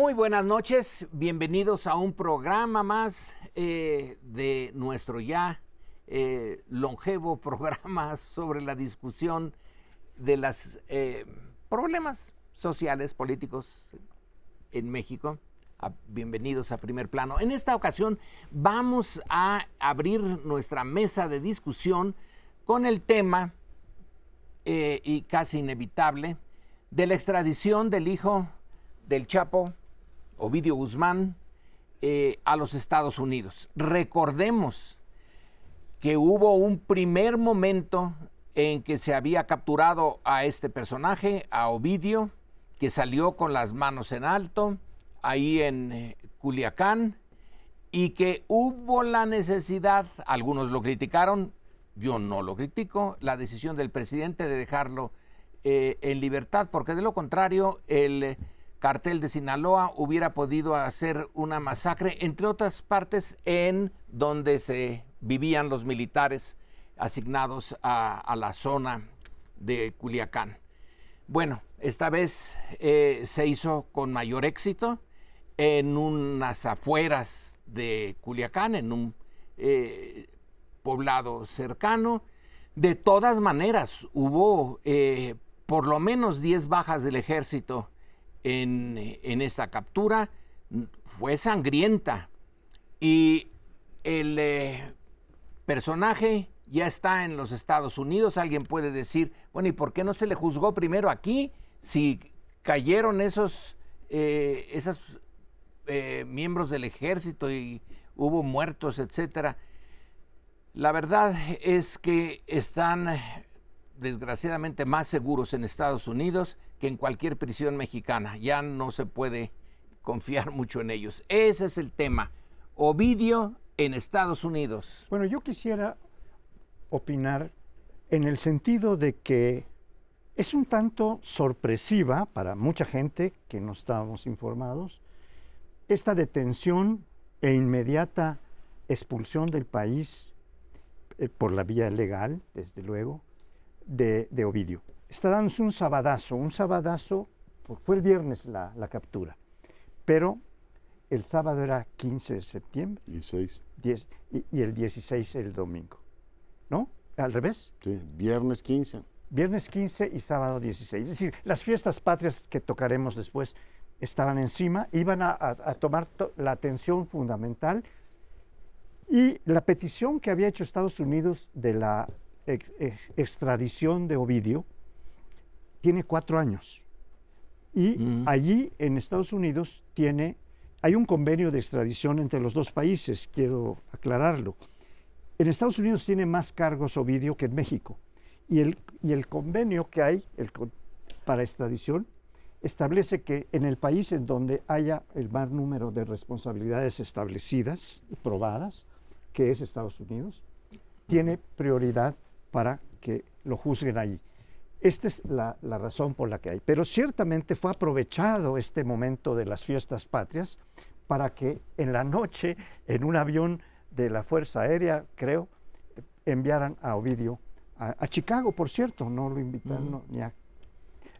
Muy buenas noches, bienvenidos a un programa más eh, de nuestro ya eh, longevo programa sobre la discusión de los eh, problemas sociales, políticos en México. Ah, bienvenidos a Primer Plano. En esta ocasión vamos a abrir nuestra mesa de discusión con el tema, y casi inevitable, de la extradición del hijo del Chapo Ovidio Guzmán eh, a los Estados Unidos. Recordemos que hubo un primer momento en que se había capturado a este personaje, a Ovidio, que salió con las manos en alto, ahí en eh, Culiacán, y que hubo la necesidad, algunos lo criticaron, yo no lo critico, la decisión del presidente de dejarlo eh, en libertad, porque de lo contrario, el cartel de Sinaloa hubiera podido hacer una masacre, entre otras partes, en donde se vivían los militares asignados a, la zona de Culiacán. Bueno, esta vez eh, se hizo con mayor éxito en unas afueras de Culiacán, en un eh, poblado cercano. De todas maneras, hubo eh, por lo menos 10 bajas del ejército en, esta captura fue sangrienta y el eh, personaje ya está en los Estados Unidos. Alguien puede decir, bueno, ¿y por qué no se le juzgó primero aquí si cayeron esos, eh, esos eh, miembros del ejército y hubo muertos, etcétera? La verdad es que están desgraciadamente más seguros en Estados Unidos que en cualquier prisión mexicana. Ya no se puede confiar mucho en ellos. Ese es el tema. Ovidio en Estados Unidos. Bueno, yo quisiera opinar en el sentido de que es un tanto sorpresiva para mucha gente que no estábamos informados esta detención e inmediata expulsión del país eh, por la vía legal, desde luego, de, de Ovidio está dándose un sabadazo, un sabadazo, fue el viernes la, captura, pero el sábado era 15 de septiembre. 16. y, el 16 el domingo. ¿No? ¿Al revés? Sí, viernes 15. Viernes 15 y sábado 16. Es decir, las fiestas patrias que tocaremos después estaban encima, iban a, tomar la atención fundamental y la petición que había hecho Estados Unidos de la extradición de Ovidio, tiene cuatro años. Y mm. allí en Estados Unidos tiene, hay un convenio de extradición entre los dos países, quiero aclararlo. En Estados Unidos tiene más cargos Ovidio que en México. Y el, y el convenio que hay el, para extradición establece que en el país en donde haya el más número de responsabilidades establecidas y probadas, que es Estados Unidos, tiene prioridad para que lo juzguen ahí. Esta es la, razón por la que hay. Pero ciertamente fue aprovechado este momento de las fiestas patrias para que en la noche, en un avión de la Fuerza Aérea, creo, enviaran a Ovidio a, Chicago, por cierto, no lo invitaron, ni a,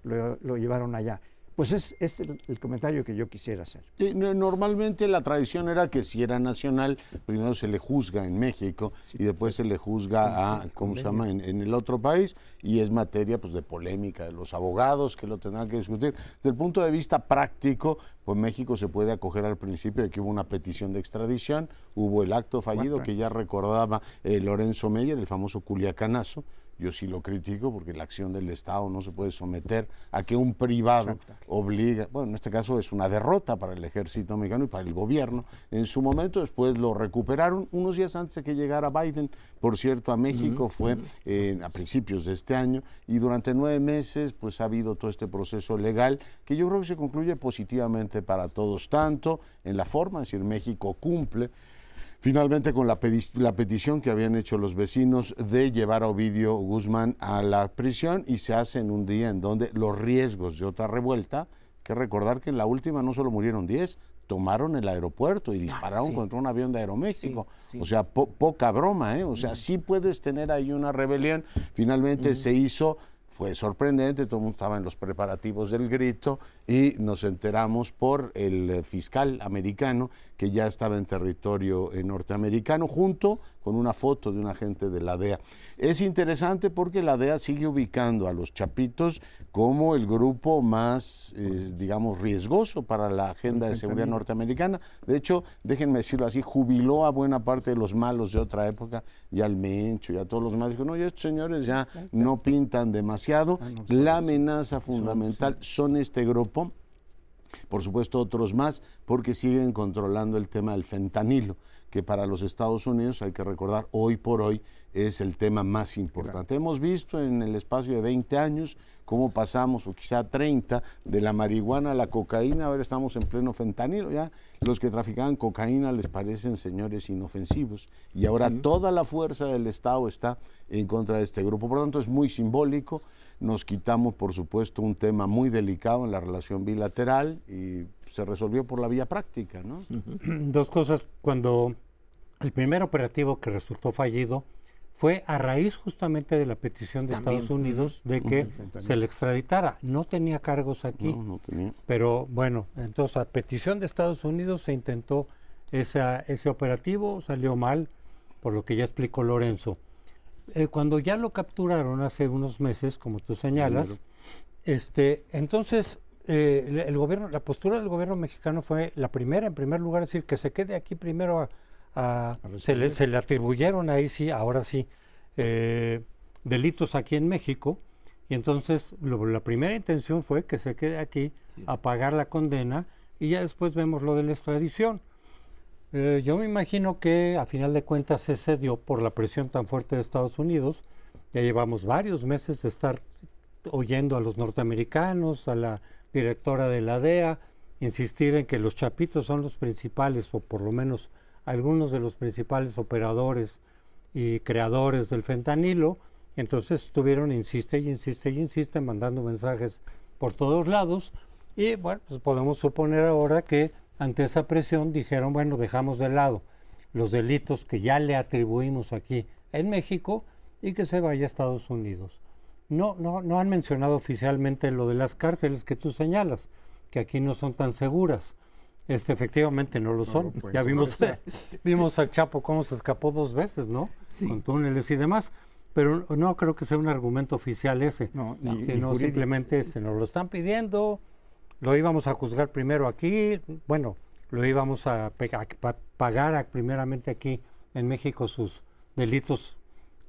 lo llevaron allá. Pues es, es el, comentario que yo quisiera hacer. normalmente la tradición era que si era nacional, primero se le juzga en México y después se le juzga a, ¿cómo se llama?, en, el otro país y es materia pues, de polémica de los abogados que lo tendrán que discutir. Desde el punto de vista práctico, pues México se puede acoger al principio de que hubo una petición de extradición, hubo el acto fallido que ya recordaba eh, Lorenzo Meyer, el famoso culiacanazo, yo sí lo critico porque la acción del Estado no se puede someter a que un privado obliga, bueno, en este caso es una derrota para el ejército mexicano y para el gobierno. En su momento después lo recuperaron unos días antes de que llegara Biden, por cierto, a México, fue a principios de este año y durante nueve meses pues ha habido todo este proceso legal que yo creo que se concluye positivamente para todos, tanto en la forma, es decir, México cumple Finalmente, con la, petición que habían hecho los vecinos de llevar a Ovidio Guzmán a la prisión y se hace en un día en donde los riesgos de otra revuelta, que recordar que en la última no solo murieron 10, tomaron el aeropuerto y ah, dispararon contra un avión de Aeroméxico. O sea, poca broma, ¿eh? O sea, sí puedes tener ahí una rebelión. Finalmente se hizo fue sorprendente, todo el mundo estaba en los preparativos del grito y nos enteramos por el eh, fiscal americano que ya estaba en territorio eh, norteamericano junto con una foto de un agente de la DEA. Es interesante porque la DEA sigue ubicando a los chapitos como el grupo más, eh, digamos, riesgoso para la agenda de seguridad norteamericana. De hecho, déjenme decirlo así, jubiló a buena parte de los malos de otra época, ya al Mencho, ya todos los demás. Dijo, no, ya estos señores ya no pintan demasiado. Ah, la amenaza fundamental son este grupo. Por supuesto otros más, porque siguen controlando el tema del fentanilo, que para los Estados Unidos, hay que recordar, hoy por hoy es el tema más importante. Hemos visto en el espacio de 20 años cómo pasamos, o quizá 30, de la marihuana a la cocaína, ahora estamos en pleno fentanilo, ya los que traficaban cocaína les parecen señores inofensivos, y ahora toda la fuerza del Estado está en contra de este grupo. Por lo tanto, es muy simbólico, nos quitamos, por supuesto, un tema muy delicado en la relación bilateral y se resolvió por la vía práctica. ¿no? Dos cosas. Cuando el primer operativo que resultó fallido fue a raíz justamente de la petición de Estados Unidos de que se le extraditara. No tenía cargos aquí. No, no tenía. Pero bueno, entonces a petición de Estados Unidos se intentó esa, ese operativo, salió mal, por lo que ya explicó Lorenzo. Eh, cuando ya lo capturaron hace unos meses, como tú señalas, este, entonces eh, el, gobierno, la postura del gobierno mexicano fue la primera, en primer lugar, decir que se quede aquí primero a, se, le, atribuyeron ahí sí, ahora sí, eh, delitos aquí en México, y entonces la primera intención fue que se quede aquí a pagar la condena y ya después vemos lo de la extradición. Eh, yo me imagino que a final de cuentas se cedió por la presión tan fuerte de Estados Unidos. Ya llevamos varios meses de estar oyendo a los norteamericanos, a la directora de la DEA, insistir en que los chapitos son los principales, o por lo menos algunos de los principales operadores y creadores del fentanilo. Entonces estuvieron, insiste y insiste y insiste, mandando mensajes por todos lados. Y bueno, pues podemos suponer ahora que ante esa presión dijeron, bueno, dejamos de lado los delitos que ya le atribuimos aquí en México y que se vaya a Estados Unidos. No, no, no han mencionado oficialmente lo de las cárceles que tú señalas, que aquí no son tan seguras. Este, efectivamente no lo son. ya vimos, vimos al Chapo cómo se escapó dos veces, ¿no? Con túneles y demás. Pero no creo que sea un argumento oficial ese, no, sino simplemente este, nos lo están pidiendo, lo íbamos a juzgar primero aquí, bueno, lo íbamos a, pagar primeramente aquí en México sus delitos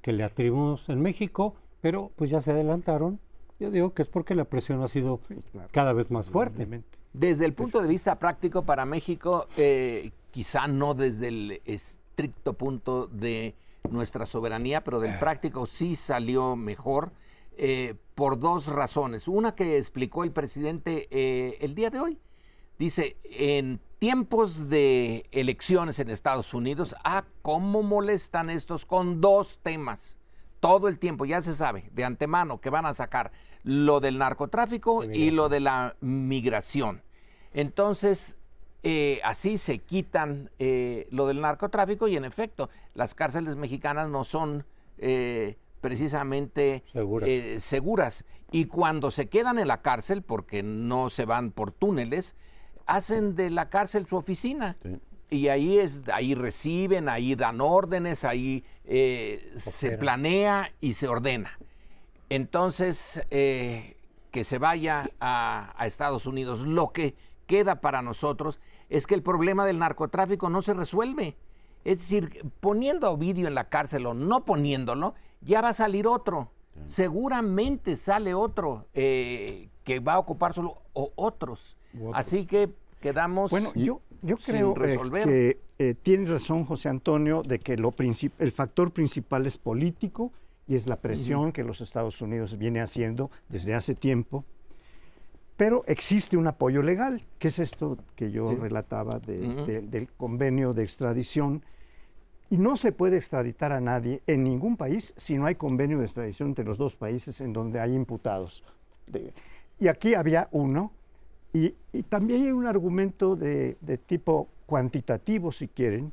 que le atribuimos en México, pero pues ya se adelantaron. Yo digo que es porque la presión ha sido cada vez más fuerte. Desde el punto de vista práctico para México, eh, quizá no desde el estricto punto de nuestra soberanía, pero del práctico sí salió mejor eh, por dos razones. Una que explicó el presidente eh, el día de hoy. Dice, en tiempos de elecciones en Estados Unidos, ah, cómo molestan estos con dos temas. Todo el tiempo, ya se sabe de antemano que van a sacar lo del narcotráfico y lo de la migración. Entonces, eh, así se quitan lo del narcotráfico y en efecto, las cárceles mexicanas no son precisamente eh, seguras. Y cuando se quedan en la cárcel, porque no se van por túneles, hacen de la cárcel su oficina. Y ahí, es, ahí reciben, ahí dan órdenes, ahí eh, se planea y se ordena. Entonces, eh, que se vaya a, a Estados Unidos. Lo que queda para nosotros es que el problema del narcotráfico no se resuelve. Es decir, poniendo a Ovidio en la cárcel o no poniéndolo, ya va a salir otro. Seguramente sale otro eh, que va a ocupar solo o otros. Así que quedamos. Bueno, yo, yo creo eh, que eh, tiene razón José Antonio de que lo el factor principal es político y es la presión que los Estados Unidos viene haciendo desde hace tiempo. Pero existe un apoyo legal, que es esto que yo relataba del convenio de extradición. Y no se puede extraditar a nadie en ningún país si no hay convenio de extradición entre los dos países en donde hay imputados. y aquí había uno, y, también hay un argumento de, tipo cuantitativo, si quieren,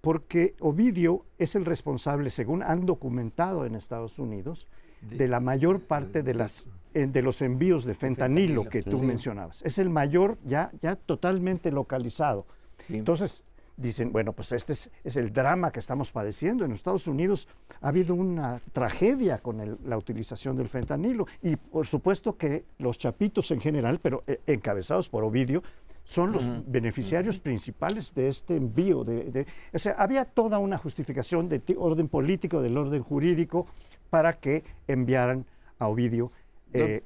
porque Ovidio es el responsable, según han documentado en Estados Unidos, de la mayor parte de, las, de los envíos de fentanilo, que tú mencionabas. Es el mayor ya, ya totalmente localizado. Entonces, dicen, bueno, pues este es, el drama que estamos padeciendo. En Estados Unidos ha habido una tragedia con la utilización del fentanilo y por supuesto que los chapitos en general, pero eh, encabezados por Ovidio, son los beneficiarios principales de este envío. De, o sea, había toda una justificación de orden político, del orden jurídico, para que enviaran a Ovidio. Eh,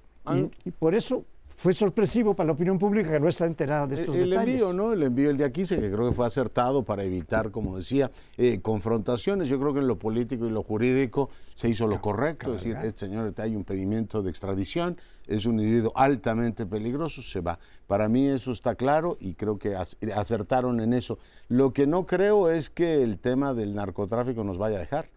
y, por eso fue sorpresivo para la opinión pública que no está enterada de estos el, detalles. El envío, ¿no? El envío el de aquí, que creo que fue acertado para evitar, como decía, eh, confrontaciones. Yo creo que en lo político y lo jurídico se hizo lo correcto. Es decir, este señor hay un pedimento de extradición, es un individuo altamente peligroso, se va. Para mí eso está claro y creo que acertaron en eso. Lo que no creo es que el tema del narcotráfico nos vaya a dejar.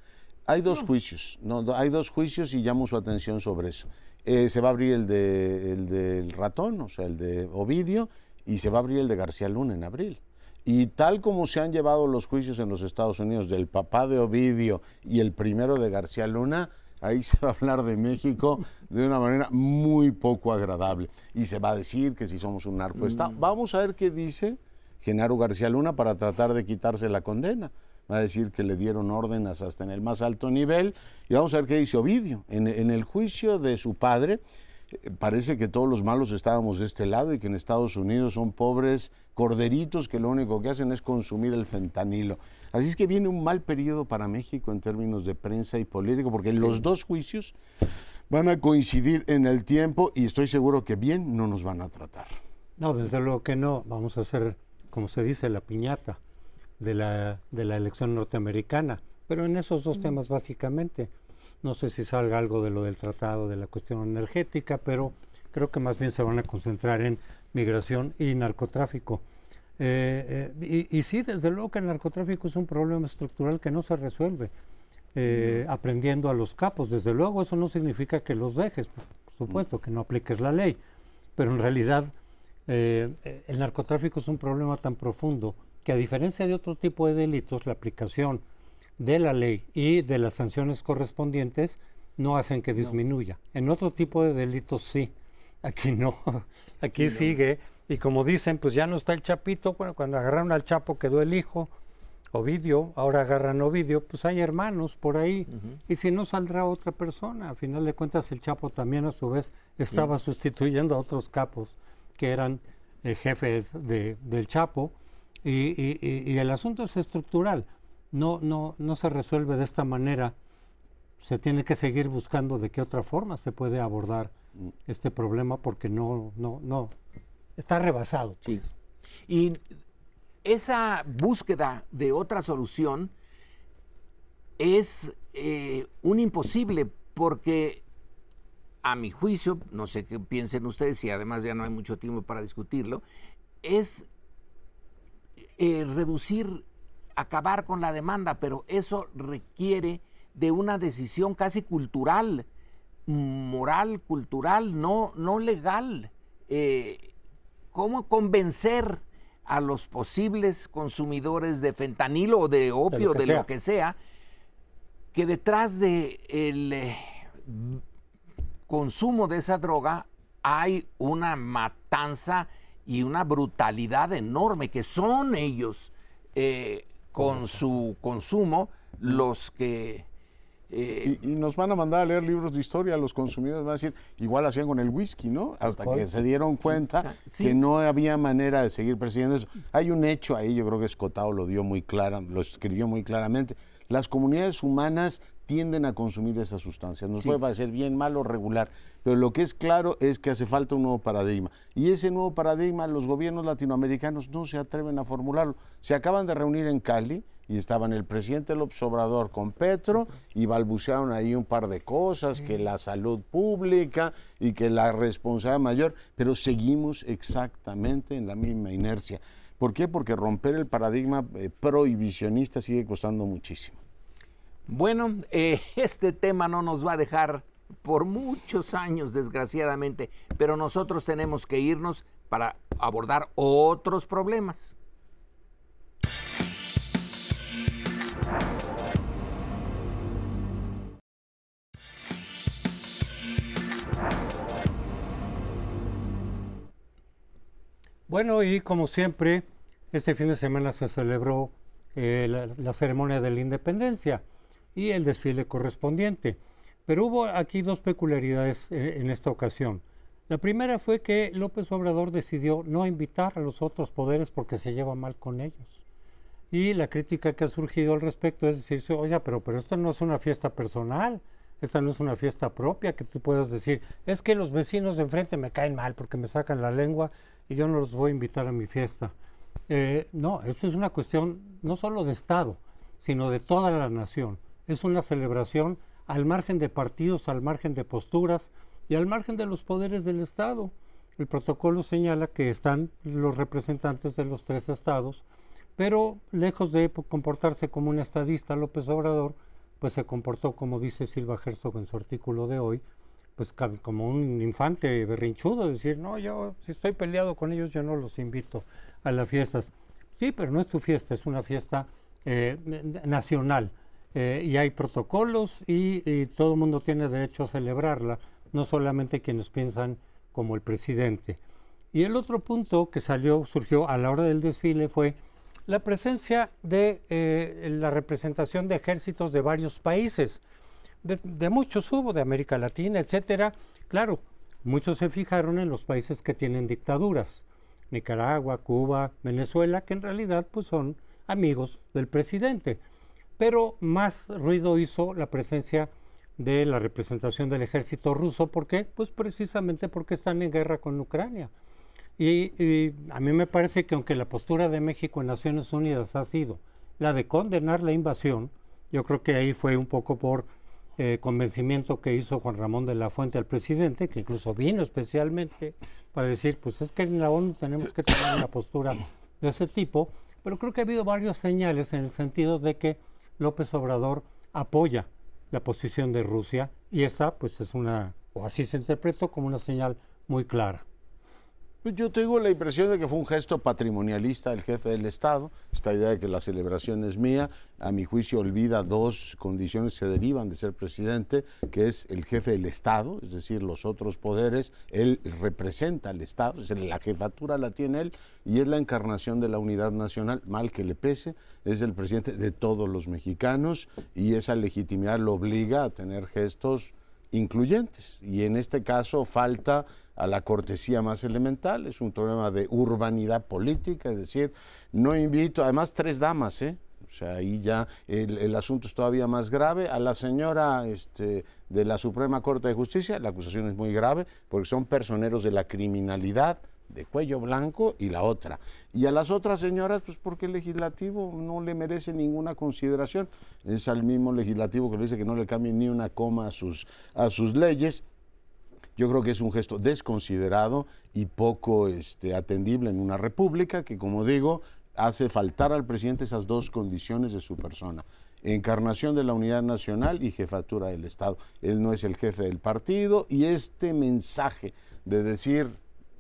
Hay dos juicios, no, hay dos juicios y llamo su atención sobre eso. Eh, se va a abrir el, de, el del ratón, o sea, el de Ovidio, y se va a abrir el de García Luna en abril. Y tal como se han llevado los juicios en los Estados Unidos del papá de Ovidio y el primero de García Luna, ahí se va a hablar de México de una manera muy poco agradable. Y se va a decir que si somos un narcoestado. Mm. Vamos a ver qué dice Genaro García Luna para tratar de quitarse la condena va a decir que le dieron órdenes hasta en el más alto nivel. Y vamos a ver qué dice Ovidio. En, el juicio de su padre, eh, parece que todos los malos estábamos de este lado y que en Estados Unidos son pobres corderitos que lo único que hacen es consumir el fentanilo. Así es que viene un mal periodo para México en términos de prensa y político, porque los dos juicios van a coincidir en el tiempo y estoy seguro que bien no nos van a tratar. No, desde luego que no. Vamos a hacer, como se dice, la piñata de la, de la elección norteamericana. Pero en esos dos temas básicamente, no sé si salga algo de lo del tratado, de la cuestión energética, pero creo que más bien se van a concentrar en migración y narcotráfico. Eh, eh, y, sí, desde luego que el narcotráfico es un problema estructural que no se resuelve eh, aprendiendo a los capos. Desde luego eso no significa que los dejes, por supuesto, que no apliques la ley, pero en realidad el narcotráfico es un problema tan profundo que a diferencia de otro tipo de delitos, la aplicación de la ley y de las sanciones correspondientes no hacen que disminuya. En otro tipo de delitos sí, aquí no, aquí sigue. Y como dicen, pues ya no está el chapito, bueno, cuando agarraron al chapo quedó el hijo, Ovidio, ahora agarran Ovidio, pues hay hermanos por ahí, y si no saldrá otra persona, a final de cuentas el Chapo también a su vez estaba sustituyendo a otros capos que eran eh, jefes de, del Chapo, y, el asunto es estructural, no, no, no se resuelve de esta manera. Se tiene que seguir buscando de qué otra forma se puede abordar mm. este problema porque no, no, no, está rebasado. Sí. Y esa búsqueda de otra solución es eh, un imposible porque a mi juicio, no sé qué piensen ustedes y además ya no hay mucho tiempo para discutirlo, es eh, reducir, acabar con la demanda, pero eso requiere de una decisión casi cultural, moral, cultural, no, no legal. Eh, ¿Cómo convencer a los posibles consumidores de fentanilo o de opio, de lo que, sea, que detrás del eh, consumo de esa droga hay una matanza y una brutalidad enorme, que son ellos eh, con su consumo los que... Eh, y, nos van a mandar a leer libros de historia, los consumidores van a decir, igual hacían con el whisky, ¿no? Hasta que se dieron cuenta que no había manera de seguir persiguiendo eso. Hay un hecho ahí, yo creo que Escotado lo dio muy claro, lo escribió muy claramente. Las comunidades humanas tienden a consumir esas sustancias. Nos puede parecer bien, malo, regular, pero lo que es claro es que hace falta un nuevo paradigma. Y ese nuevo paradigma los gobiernos latinoamericanos no se atreven a formularlo. Se acaban de reunir en Cali y estaban el presidente López Obrador con Petro y balbucearon ahí un par de cosas, que la salud pública y que la responsabilidad mayor, pero seguimos exactamente en la misma inercia. ¿Por qué? Porque romper el paradigma eh, prohibicionista sigue costando muchísimo. Bueno, eh, este tema no nos va a dejar por muchos años, desgraciadamente, pero nosotros tenemos que irnos para abordar otros problemas. Bueno, y como siempre, este fin de semana se celebró eh, la, la ceremonia de la independencia y el desfile correspondiente. Pero hubo aquí dos peculiaridades eh, en esta ocasión. La primera fue que López Obrador decidió no invitar a los otros poderes porque se lleva mal con ellos. Y la crítica que ha surgido al respecto es decirse, oye, pero, pero esto no es una fiesta personal, esta no es una fiesta propia que tú puedas decir, es que los vecinos de enfrente me caen mal porque me sacan la lengua y yo no los voy a invitar a mi fiesta. Eh, no, esto es una cuestión no solo de Estado, sino de toda la nación. Es una celebración al margen de partidos, al margen de posturas y al margen de los poderes del Estado. El protocolo señala que están los representantes de los tres estados, pero lejos de comportarse como un estadista, López Obrador, pues se comportó, como dice Silva Herzog en su artículo de hoy, pues como un infante berrinchudo, decir, no, yo si estoy peleado con ellos, yo no los invito a las fiestas. Sí, pero no es tu fiesta, es una fiesta eh, nacional. Eh, y hay protocolos y, todo el mundo tiene derecho a celebrarla, no solamente quienes piensan como el presidente. Y el otro punto que salió, surgió a la hora del desfile fue la presencia de eh, la representación de ejércitos de varios países. De, muchos hubo, de América Latina, etcétera. Claro, muchos se fijaron en los países que tienen dictaduras. Nicaragua, Cuba, Venezuela, que en realidad pues son amigos del presidente. Pero más ruido hizo la presencia de la representación del ejército ruso. ¿Por qué? Pues precisamente porque están en guerra con Ucrania. Y, a mí me parece que aunque la postura de México en Naciones Unidas ha sido la de condenar la invasión, yo creo que ahí fue un poco por eh, convencimiento que hizo Juan Ramón de la Fuente al presidente, que incluso vino especialmente para decir, pues es que en la ONU tenemos que tener una postura de ese tipo, pero creo que ha habido varias señales en el sentido de que López Obrador apoya la posición de Rusia y esa pues es una, o así se interpretó como una señal muy clara. Pues yo tengo la impresión de que fue un gesto patrimonialista del jefe del Estado. Esta idea de que la celebración es mía, a mi juicio, olvida dos condiciones que derivan de ser presidente, que es el jefe del Estado, es decir, los otros poderes. Él representa al Estado, es la jefatura la tiene él y es la encarnación de la unidad nacional, mal que le pese. Es el presidente de todos los mexicanos y esa legitimidad lo obliga a tener gestos incluyentes. Y en este caso falta a la cortesía más elemental, es un problema de urbanidad política, es decir, no invito, además tres damas, ¿eh? O sea, ahí ya el, asunto es todavía más grave. A la señora este, de la Suprema Corte de Justicia, la acusación es muy grave porque son personeros de la criminalidad, de cuello blanco y la otra. Y a las otras señoras, pues porque el legislativo no le merece ninguna consideración. Es al mismo legislativo que le dice que no le cambien ni una coma a sus, a sus leyes. Yo creo que es un gesto desconsiderado y poco este, atendible en una república que, como digo, hace faltar al presidente esas dos condiciones de su persona. Encarnación de la unidad nacional y jefatura del Estado. Él no es el jefe del partido y este mensaje de decir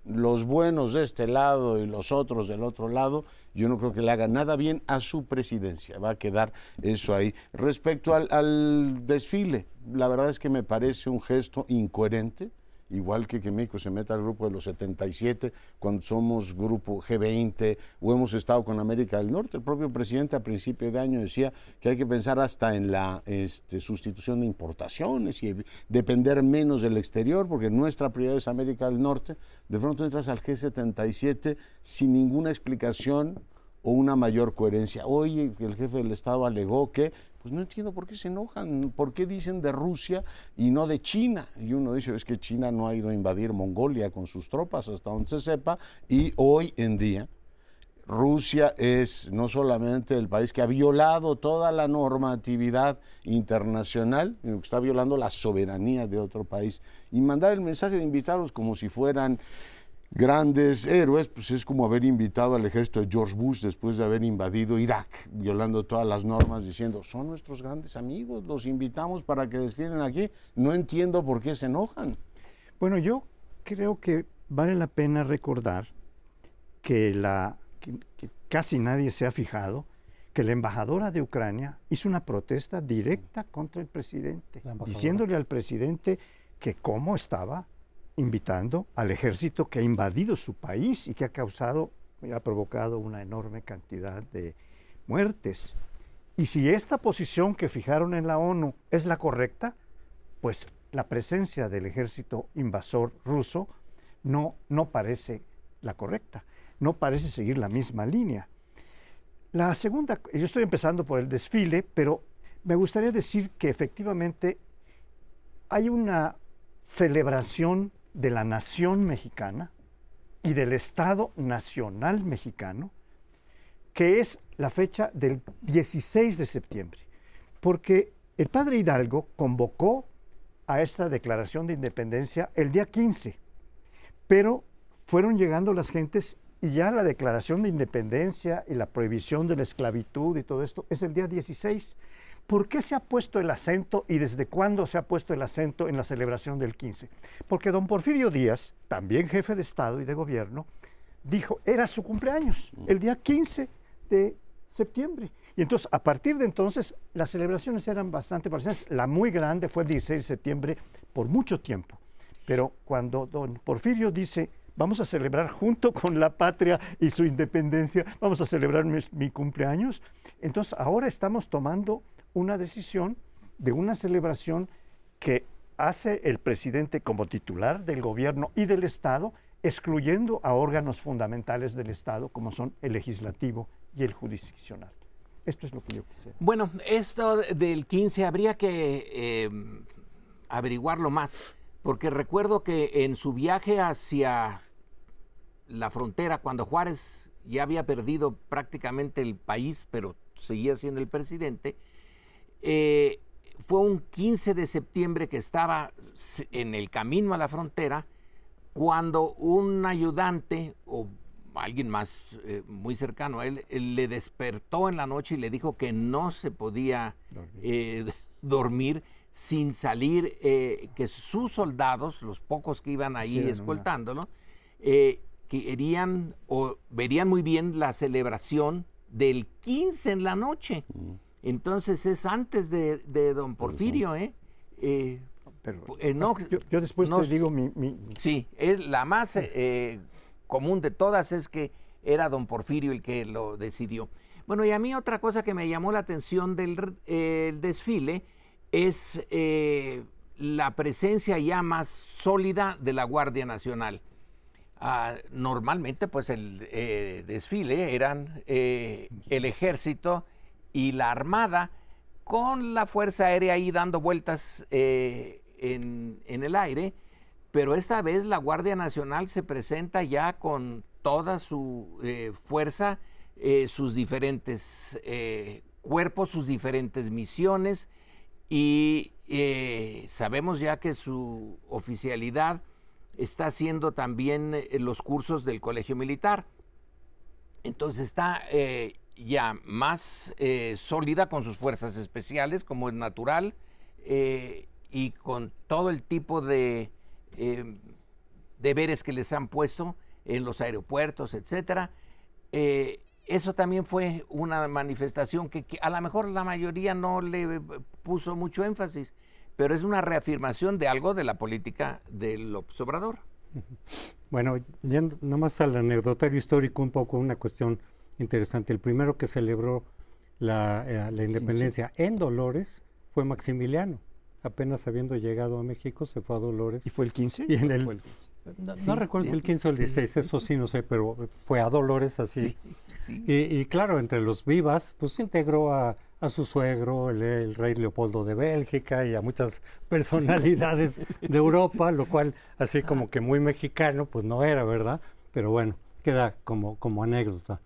los buenos de este lado y los otros del otro lado, yo no creo que le haga nada bien a su presidencia. Va a quedar eso ahí. Respecto al, al desfile, la verdad es que me parece un gesto incoherente igual que México se meta al grupo de los 77 cuando somos grupo G20 o hemos estado con América del Norte. El propio presidente a principio de año decía que hay que pensar hasta en la este, sustitución de importaciones y depender menos del exterior, porque nuestra prioridad es América del Norte. De pronto entras al G77 sin ninguna explicación o una mayor coherencia. Hoy el jefe del Estado alegó que, pues no entiendo por qué se enojan, por qué dicen de Rusia y no de China. Y uno dice, es que China no ha ido a invadir Mongolia con sus tropas hasta donde se sepa, y hoy en día Rusia es no solamente el país que ha violado toda la normatividad internacional, sino que está violando la soberanía de otro país. Y mandar el mensaje de invitarlos como si fueran grandes héroes, pues es como haber invitado al ejército de George Bush después de haber invadido Irak, violando todas las normas, diciendo, son nuestros grandes amigos, los invitamos para que desfilen aquí. No entiendo por qué se enojan. Bueno, yo creo que vale la pena recordar que, la, casi nadie se ha fijado que la embajadora de Ucrania hizo una protesta directa contra el presidente, diciéndole al presidente que cómo estaba invitando al ejército que ha invadido su país y que ha causado y ha provocado una enorme cantidad de muertes. Y si esta posición que fijaron en la ONU es la correcta, pues la presencia del ejército invasor ruso no, no parece la correcta, no parece seguir la misma línea. La segunda, yo estoy empezando por el desfile, pero me gustaría decir que efectivamente hay una celebración de la nación mexicana y del Estado Nacional Mexicano, que es la fecha del 16 de septiembre, porque el padre Hidalgo convocó a esta declaración de independencia el día 15, pero fueron llegando las gentes y ya la declaración de independencia y la prohibición de la esclavitud y todo esto es el día 16. ¿Por qué se ha puesto el acento y desde cuándo se ha puesto el acento en la celebración del 15? Porque don Porfirio Díaz, también jefe de Estado y de Gobierno, dijo, era su cumpleaños, el día 15 de septiembre. Y entonces, a partir de entonces, las celebraciones eran bastante parecidas. La muy grande fue el 16 de septiembre por mucho tiempo. Pero cuando don Porfirio dice, vamos a celebrar junto con la patria y su independencia, vamos a celebrar mi, mi cumpleaños, entonces ahora estamos tomando una decisión de una celebración que hace el presidente como titular del gobierno y del Estado, excluyendo a órganos fundamentales del Estado como son el legislativo y el jurisdiccional. Esto es lo que yo quisiera. Bueno, esto del 15 habría que eh, averiguarlo más, porque recuerdo que en su viaje hacia la frontera, cuando Juárez ya había perdido prácticamente el país, pero seguía siendo el presidente, eh, fue un 15 de septiembre que estaba en el camino a la frontera cuando un ayudante o alguien más eh, muy cercano a él, le despertó en la noche y le dijo que no se podía dormir, eh, sin salir, que sus soldados, los pocos que iban ahí escoltándolo, querían o verían muy bien la celebración del 15 en la noche. Mm. Entonces es antes de, don Porfirio, ¿eh? eh, eh no, yo, después te digo mi, Sí, es la más eh, común de todas es que era don Porfirio el que lo decidió. Bueno, y a mí otra cosa que me llamó la atención del desfile es la presencia ya más sólida de la Guardia Nacional. Ah, normalmente, pues el desfile eran el ejército, y la Armada con la Fuerza Aérea ahí dando vueltas eh, en, el aire, pero esta vez la Guardia Nacional se presenta ya con toda su eh, fuerza, eh, sus diferentes cuerpos, sus diferentes misiones y sabemos ya que su oficialidad está haciendo también los cursos del Colegio Militar. Entonces está ya más eh, sólida con sus fuerzas especiales, como es natural, eh, y con todo el tipo de eh, deberes que les han puesto en los aeropuertos, etcétera. eso también fue una manifestación que, a lo mejor la mayoría no le puso mucho énfasis, pero es una reafirmación de algo de la política del observador. Bueno, yendo nomás al anecdotario histórico, un poco una cuestión interesante. El primero que celebró la, eh, independencia en Dolores fue Maximiliano. Apenas habiendo llegado a México, se fue a Dolores. ¿Y fue el 15? Y en el, No, recuerdo si el 15 o el 16, eso sí no sé, pero fue a Dolores así. Y, claro, entre los vivas, pues integró a, a su suegro, el, rey Leopoldo de Bélgica y a muchas personalidades de Europa, lo cual así como que muy mexicano, pues no era, ¿verdad? Pero bueno, queda como, como anécdota.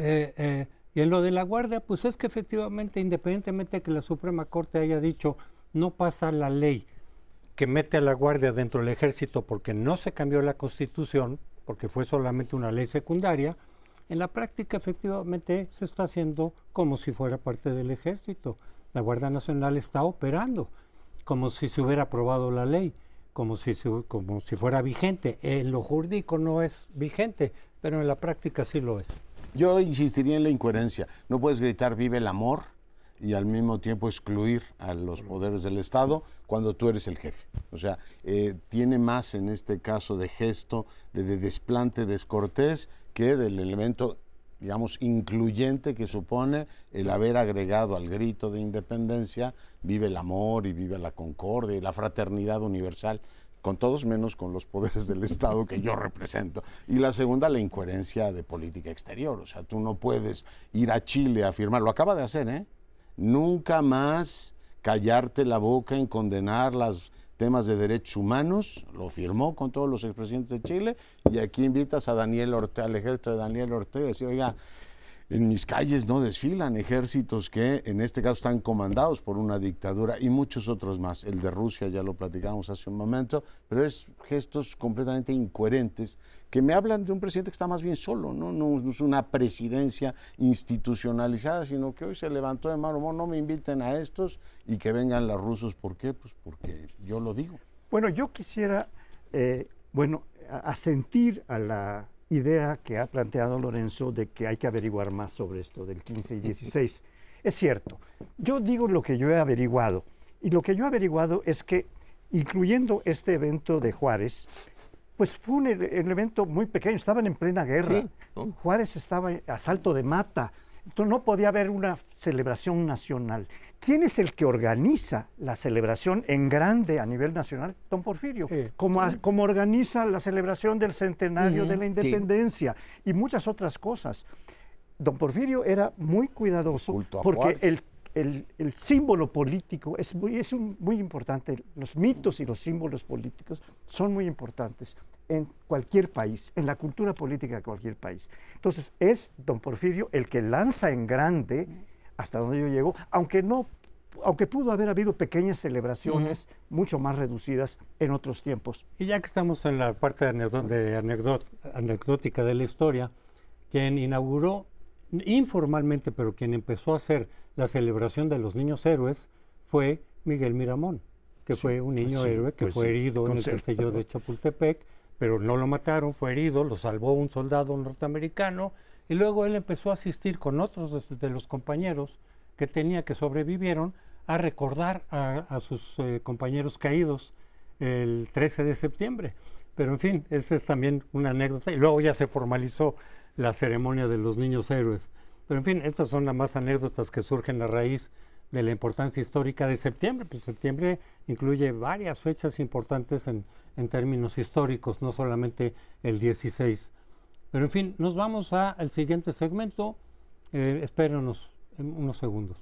Eh, eh, y en lo de la Guardia, pues es que efectivamente, independientemente de que la Suprema Corte haya dicho no pasa la ley que mete a la Guardia dentro del ejército porque no se cambió la Constitución, porque fue solamente una ley secundaria, en la práctica efectivamente se está haciendo como si fuera parte del ejército. La Guardia Nacional está operando como si se hubiera aprobado la ley, como si, como si fuera vigente. En lo jurídico no es vigente, pero en la práctica sí lo es. Yo insistiría en la incoherencia. No puedes gritar vive el amor y al mismo tiempo excluir a los poderes del Estado cuando tú eres el jefe. O sea, eh, tiene más en este caso de gesto, de, desplante descortés, que del elemento digamos, incluyente que supone el haber agregado al grito de independencia, vive el amor y vive la concordia y la fraternidad universal con todos menos con los poderes del Estado que yo represento. Y la segunda, la incoherencia de política exterior. O sea, tú no puedes ir a Chile a firmar, lo acaba de hacer, ¿eh? Nunca más callarte la boca en condenar los temas de derechos humanos, lo firmó con todos los expresidentes de Chile, y aquí invitas a Daniel Ortega, al ejército de Daniel Ortega, y decir, oiga, en mis calles no desfilan ejércitos que en este caso están comandados por una dictadura y muchos otros más. El de Rusia ya lo platicamos hace un momento, pero es gestos completamente incoherentes que me hablan de un presidente que está más bien solo, no, no, es una presidencia institucionalizada, sino que hoy se levantó de mano, no me inviten a estos y que vengan los rusos. ¿Por qué? Pues porque yo lo digo. Bueno, yo quisiera, eh, bueno, asentir a la idea que ha planteado Lorenzo de que hay que averiguar más sobre esto del 15 y 16. Es cierto, yo digo lo que yo he averiguado, y lo que yo he averiguado es que, incluyendo este evento de Juárez, pues fue un, e-, evento muy pequeño, estaban en plena guerra. Juárez estaba a salto de mata, no podía haber una celebración nacional. ¿Quién es el que organiza la celebración en grande a nivel nacional? Don Porfirio. como, organiza la celebración del centenario de la independencia y muchas otras cosas. Don Porfirio era muy cuidadoso porque el, el, símbolo político es, muy, es muy importante. Los mitos y los símbolos políticos son muy importantes en cualquier país, en la cultura política de cualquier país. Entonces, es don Porfirio el que lanza en grande hasta donde yo llego, aunque no aunque pudo haber habido pequeñas celebraciones mucho más reducidas en otros tiempos. Y ya que estamos en la parte de, anecdótica de la historia, quien inauguró informalmente, pero quien empezó a hacer la celebración de los niños héroes fue Miguel Miramón, que fue un niño pues héroe que pues fue herido en el castillo de Chapultepec, pero no lo mataron, fue herido, lo salvó un soldado norteamericano, y luego él empezó a asistir con otros de los compañeros que tenía que sobrevivieron a recordar a, sus eh, compañeros caídos el 13 de septiembre. Pero en fin, esa es también una anécdota. Y luego ya se formalizó la ceremonia de los niños héroes. Pero en fin, estas son las más anécdotas que surgen a raíz de la importancia histórica de septiembre. Pues septiembre incluye varias fechas importantes en, términos históricos, no solamente el 16. Pero en fin, nos vamos al siguiente segmento. Eh, espérenos unos segundos.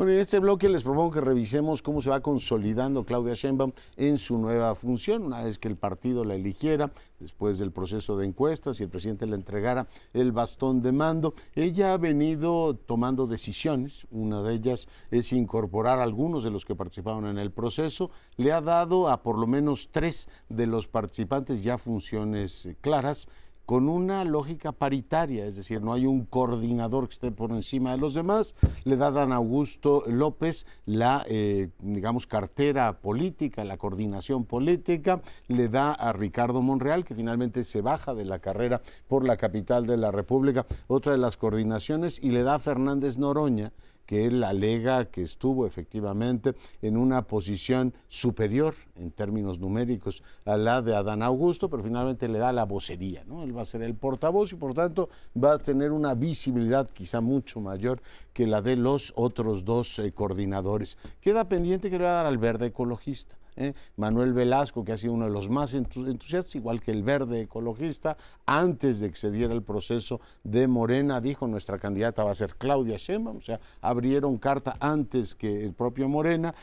Bueno, en este bloque les propongo que revisemos cómo se va consolidando Claudia Sheinbaum en su nueva función, una vez que el partido la eligiera, después del proceso de encuestas y el presidente le entregara el bastón de mando. Ella ha venido tomando decisiones, una de ellas es incorporar a algunos de los que participaron en el proceso, le ha dado a por lo menos tres de los participantes ya funciones claras con una lógica paritaria, es decir, no hay un coordinador que esté por encima de los demás, le da a Dan Augusto López la, eh, digamos, cartera política, la coordinación política, le da a Ricardo Monreal, que finalmente se baja de la carrera por la capital de la República, otra de las coordinaciones, y le da a Fernández Noroña, que él alega que estuvo efectivamente en una posición superior en términos numéricos a la de Adán Augusto, pero finalmente le da la vocería, ¿no? Él va a ser el portavoz y por tanto va a tener una visibilidad quizá mucho mayor que la de los otros dos eh, coordinadores. Queda pendiente que le va a dar al verde ecologista. ¿Eh? Manuel Velasco, que ha sido uno de los más entusiastas, igual que el verde ecologista, antes de que se diera el proceso de Morena, dijo nuestra candidata va a ser Claudia Sheinbaum, o sea, abrieron carta antes que el propio Morena.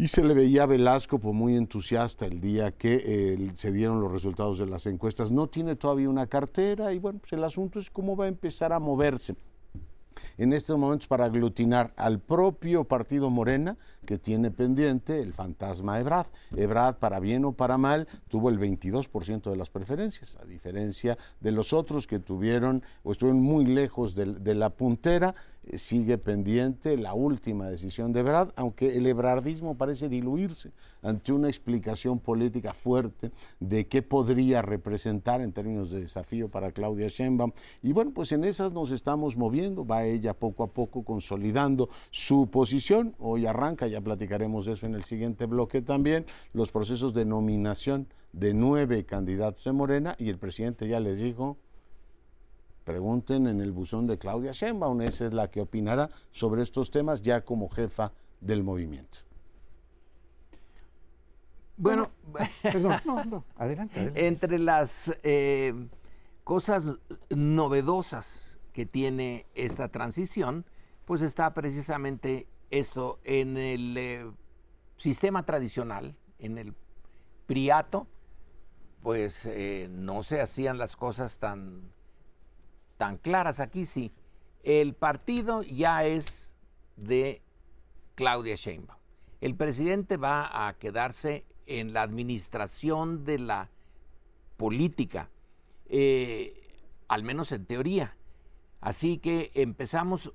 Y se le veía a Velasco pues, muy entusiasta el día que se dieron los resultados de las encuestas. No tiene todavía una cartera y bueno, pues el asunto es cómo va a empezar a moverse en estos momentos para aglutinar al propio partido Morena, que tiene pendiente el fantasma Ebrad. Ebrad, para bien o para mal, tuvo el 22% de las preferencias, a diferencia de los otros que tuvieron o estuvieron muy lejos de, la puntera. Sigue pendiente la última decisión de Ebrard, aunque el ebrardismo parece diluirse ante una explicación política fuerte de qué podría representar en términos de desafío para Claudia Sheinbaum. Y bueno, pues en esas nos estamos moviendo, va ella poco a poco consolidando su posición. Hoy arranca, ya platicaremos eso en el siguiente bloque también, los procesos de nominación de nueve candidatos de Morena y el presidente ya les dijo, pregunten en el buzón de Claudia Sheinbaum, esa es la que opinará sobre estos temas ya como jefa del movimiento. Bueno, adelante, entre las eh, cosas novedosas que tiene esta transición, pues está precisamente esto en el eh, sistema tradicional, en el priato, pues eh, no se hacían las cosas tan, tan claras. Aquí sí, el partido ya es de Claudia Sheinbaum. El presidente va a quedarse en la administración de la política, eh, al menos en teoría. Así que empezamos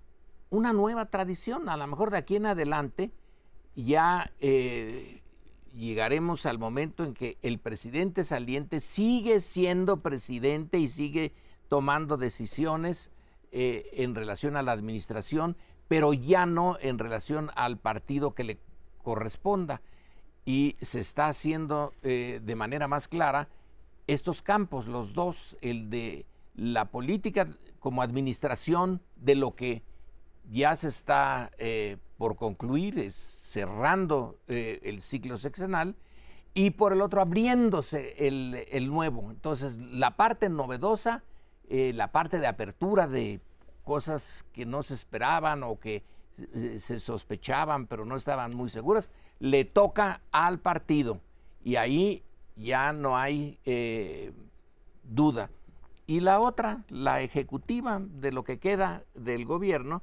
una nueva tradición, a lo mejor de aquí en adelante ya eh, llegaremos al momento en que el presidente saliente sigue siendo presidente y sigue tomando decisiones eh, en relación a la administración, pero ya no en relación al partido que le corresponda. Y se está haciendo eh, de manera más clara estos campos, los dos, el de la política como administración de lo que ya se está eh, por concluir, cerrando el ciclo sexenal, y por el otro abriéndose el, nuevo. Entonces, la parte novedosa, eh, la parte de apertura de cosas que no se esperaban o que se sospechaban pero no estaban muy seguras, le toca al partido y ahí ya no hay duda. Y la otra, la ejecutiva de lo que queda del gobierno,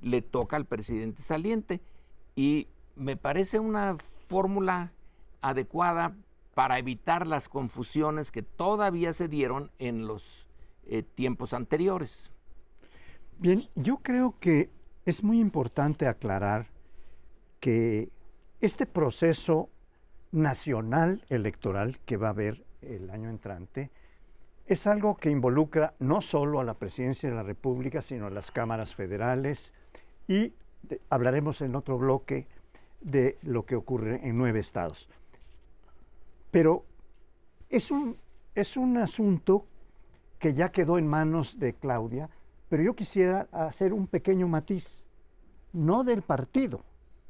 le toca al presidente saliente. Y me parece una fórmula adecuada para evitar las confusiones que todavía se dieron en los eh, tiempos anteriores. Bien, yo creo que es muy importante aclarar que este proceso nacional electoral que va a haber el año entrante es algo que involucra no solo a la presidencia de la República, sino a las cámaras federales, y hablaremos en otro bloque de lo que ocurre en nueve estados. Pero es un, es un asunto que ya quedó en manos de Claudia, pero yo quisiera hacer un pequeño matiz, no del partido,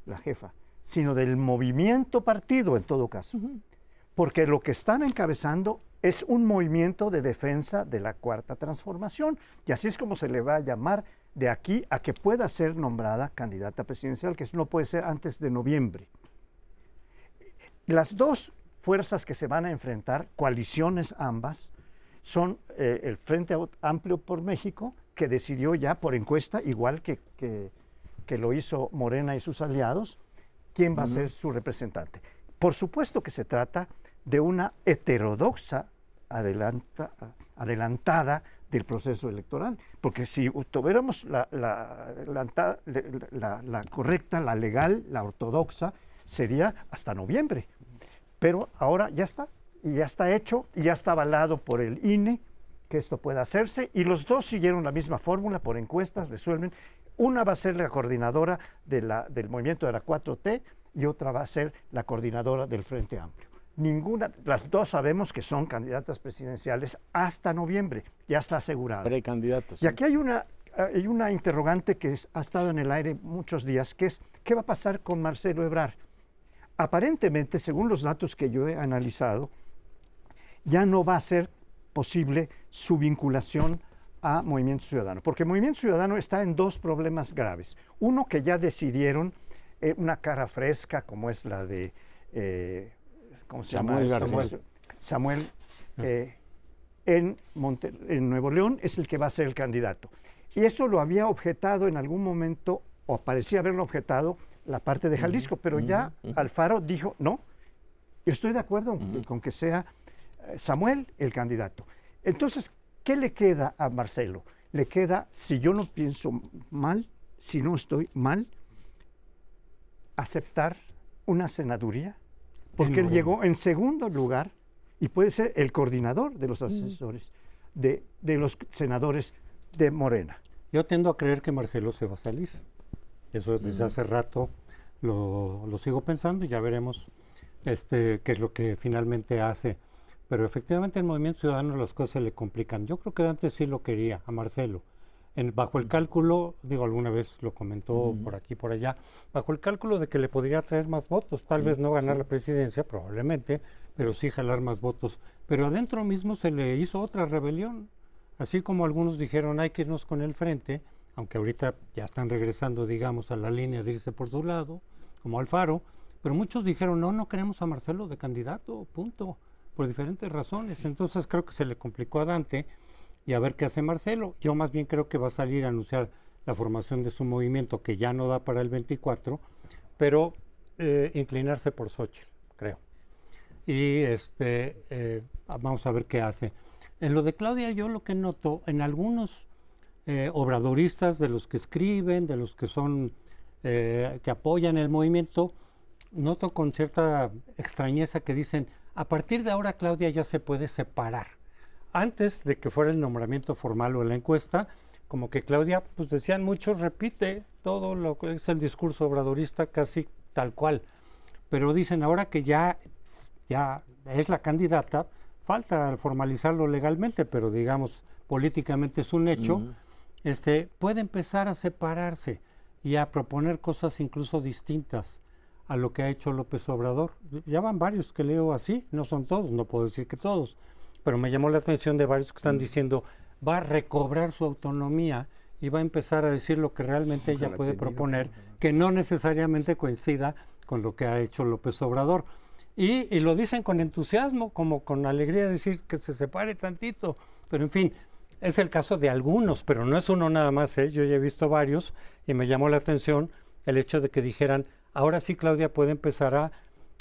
la jefa, sino del movimiento partido en todo caso. Porque lo que están encabezando es un movimiento de defensa de la cuarta transformación, y así es como se le va a llamar de aquí a que pueda ser nombrada candidata presidencial, que no puede ser antes de noviembre. Las dos fuerzas que se van a enfrentar, coaliciones ambas, son eh, el Frente Amplio por México, que decidió ya por encuesta, igual que, que, lo hizo Morena y sus aliados, quién va a ser su representante. Por supuesto que se trata de una heterodoxa adelantada del proceso electoral. Porque si tuviéramos la, la, correcta, la legal, la ortodoxa, sería hasta noviembre. Pero ahora ya está, y ya está hecho, y ya está avalado por el INE que esto pueda hacerse, y los dos siguieron la misma fórmula por encuestas, resuelven. Una va a ser la coordinadora de la, del movimiento de la 4T y otra va a ser la coordinadora del Frente Amplio ninguna, las dos sabemos que son candidatas presidenciales hasta noviembre, ya está asegurado. Precandidatas. Y aquí hay una, hay una interrogante que ha estado en el aire muchos días, que es, ¿qué va a pasar con Marcelo Ebrard? Aparentemente, según los datos que yo he analizado, ya no va a ser posible su vinculación a Movimiento Ciudadano, porque Movimiento Ciudadano está en dos problemas graves. Uno, que ya decidieron eh, una cara fresca, como es la de eh, Samuel García. Samuel, ah. eh, en, en Nuevo León es el que va a ser el candidato. Y eso lo había objetado en algún momento, o parecía haberlo objetado, la parte de Jalisco, pero ya Alfaro dijo, no, yo estoy de acuerdo con que sea Samuel el candidato. Entonces, ¿qué le queda a Marcelo? Le queda, si yo no pienso mal, si no estoy mal, aceptar una senaduría, porque él llegó en segundo lugar y puede ser el coordinador de los asesores, de, los senadores de Morena. Yo tiendo a creer que Marcelo se va a salir. Eso desde hace rato lo, lo, sigo pensando y ya veremos este, qué es lo que finalmente hace. Pero efectivamente en Movimiento Ciudadano las cosas se le complican. Yo creo que antes sí lo quería, a Marcelo bajo el cálculo, digo, alguna vez lo comentó por aquí, por allá, bajo el cálculo de que le podría traer más votos, tal vez no ganar la presidencia, probablemente, pero sí jalar más votos. Pero adentro mismo se le hizo otra rebelión, así como algunos dijeron hay que irnos con el frente, aunque ahorita ya están regresando, digamos, a la línea de irse por su lado, como Alfaro, pero muchos dijeron no, no queremos a Marcelo de candidato, punto, por diferentes razones. Entonces creo que se le complicó a Dante y a ver qué hace Marcelo. Yo más bien creo que va a salir a anunciar la formación de su movimiento, que ya no da para el 24, pero eh, inclinarse por Xochitl, creo. Y este, eh, vamos a ver qué hace. En lo de Claudia, yo lo que noto, en algunos eh, obradoristas, de los que escriben, de los que son, que apoyan el movimiento, noto con cierta extrañeza que dicen, a partir de ahora Claudia ya se puede separar. Antes de que fuera el nombramiento formal o la encuesta, como que Claudia, pues decían muchos, repite todo lo que es el discurso obradorista casi tal cual. Pero dicen ahora que ya, ya es la candidata, falta formalizarlo legalmente, pero digamos políticamente es un hecho, este, puede empezar a separarse y a proponer cosas incluso distintas a lo que ha hecho López Obrador. Ya van varios que leo así, no son todos, no puedo decir que todos, pero me llamó la atención de varios que están mm. diciendo, va a recobrar su autonomía y va a empezar a decir lo que realmente ella puede proponer, que no necesariamente coincida con lo que ha hecho López Obrador. Y, lo dicen con entusiasmo, como con alegría, decir que se separe tantito. Pero en fin, es el caso de algunos, pero no es uno nada más. ¿eh? Yo ya he visto varios y me llamó la atención el hecho de que dijeran, ahora sí Claudia puede empezar a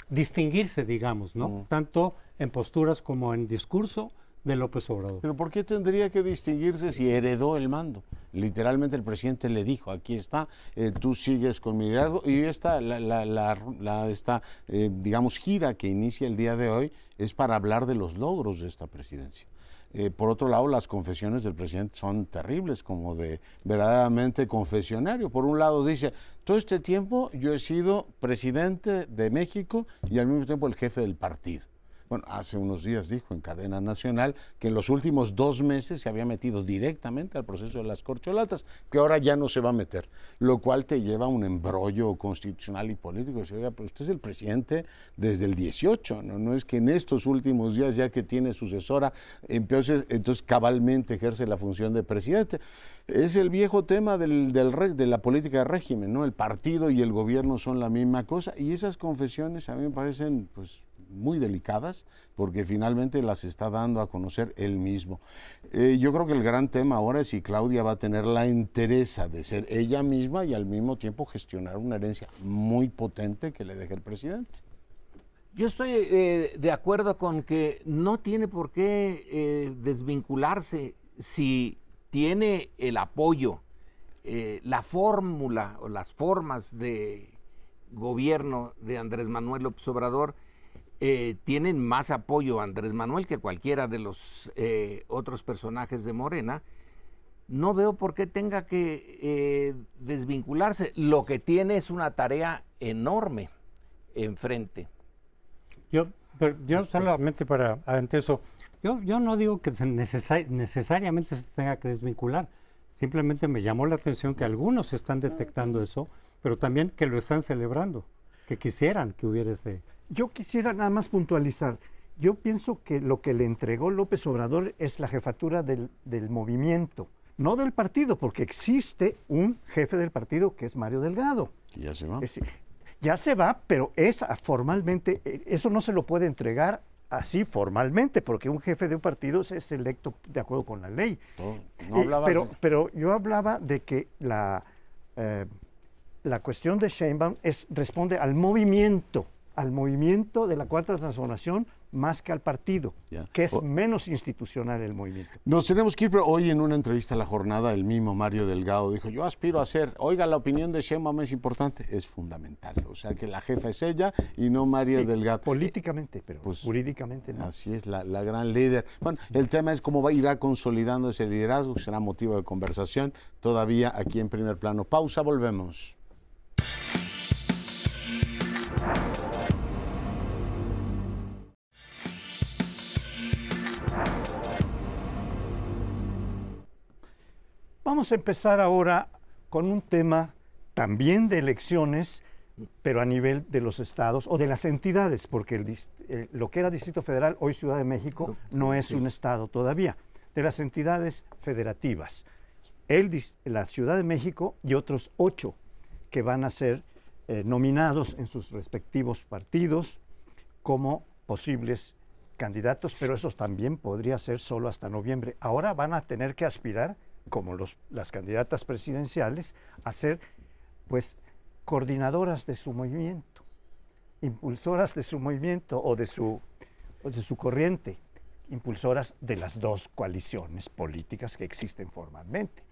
distinguirse, digamos, ¿no? Mm. Tanto en posturas como en discurso de López Obrador. Pero ¿por qué tendría que distinguirse si heredó el mando? Literalmente el presidente le dijo, aquí está, eh, tú sigues con mi liderazgo y esta, la, la, esta eh, digamos, gira que inicia el día de hoy es para hablar de los logros de esta presidencia. Eh, por otro lado, las confesiones del presidente son terribles, como de verdaderamente confesionario. Por un lado dice, todo este tiempo yo he sido presidente de México y al mismo tiempo el jefe del partido. Bueno, hace unos días dijo en cadena nacional que en los últimos dos meses se había metido directamente al proceso de las corcholatas, que ahora ya no se va a meter, lo cual te lleva a un embrollo constitucional y político. Dice, oiga, pero usted es el presidente desde el 18, ¿no? No es que en estos últimos días, ya que tiene sucesora, entonces, entonces cabalmente ejerce la función de presidente. Es el viejo tema del, de la política de régimen, ¿no? El partido y el gobierno son la misma cosa, y esas confesiones a mí me parecen, pues, muy delicadas porque finalmente las está dando a conocer él mismo. Eh, yo creo que el gran tema ahora es si Claudia va a tener la entereza de ser ella misma y al mismo tiempo gestionar una herencia muy potente que le deje el presidente. Yo estoy eh, de acuerdo con que no tiene por qué eh, desvincularse si tiene el apoyo, la fórmula o las formas de gobierno de Andrés Manuel López Obrador eh, tienen más apoyo a Andrés Manuel que cualquiera de los eh, otros personajes de Morena, no veo por qué tenga que eh, desvincularse. Lo que tiene es una tarea enorme enfrente. Yo, yo solamente para ante eso, yo, yo no digo que necesariamente se tenga que desvincular. Simplemente me llamó la atención que algunos están detectando eso, pero también que lo están celebrando, que quisieran que hubiera ese, yo quisiera nada más puntualizar. Yo pienso que lo que le entregó López Obrador es la jefatura del, movimiento, no del partido, porque existe un jefe del partido que es Mario Delgado. ya se va. ya se va, pero es formalmente, eh, eso no se lo puede entregar así formalmente, porque un jefe de un partido es electo de acuerdo con la ley. No, no pero, pero yo hablaba de que la, eh, la cuestión de Sheinbaum es, responde al movimiento al movimiento de la cuarta transformación más que al partido, que es menos institucional el movimiento. Nos tenemos que ir, pero hoy en una entrevista a la jornada, el mismo Mario Delgado dijo, yo aspiro a ser, oiga, la opinión de Sheinbaum es importante, es fundamental, o sea que la jefa es ella y no Mario Delgado. Políticamente, pero pues, jurídicamente no. Así es, la, gran líder. Bueno, el tema es cómo va, irá consolidando ese liderazgo, que será motivo de conversación todavía aquí en primer plano. Pausa, volvemos. Vamos a empezar ahora con un tema también de elecciones, pero a nivel de los estados o de las entidades, porque lo que era Distrito Federal, hoy Ciudad de México, no es un estado todavía, de las entidades federativas. la Ciudad de México y otros ocho que van a ser eh, nominados en sus respectivos partidos como posibles candidatos, pero esos también podría ser solo hasta noviembre. Ahora van a tener que aspirar como los, las candidatas presidenciales, a ser pues coordinadoras de su movimiento, impulsoras de su movimiento o de su, de su corriente, impulsoras de las dos coaliciones políticas que existen formalmente.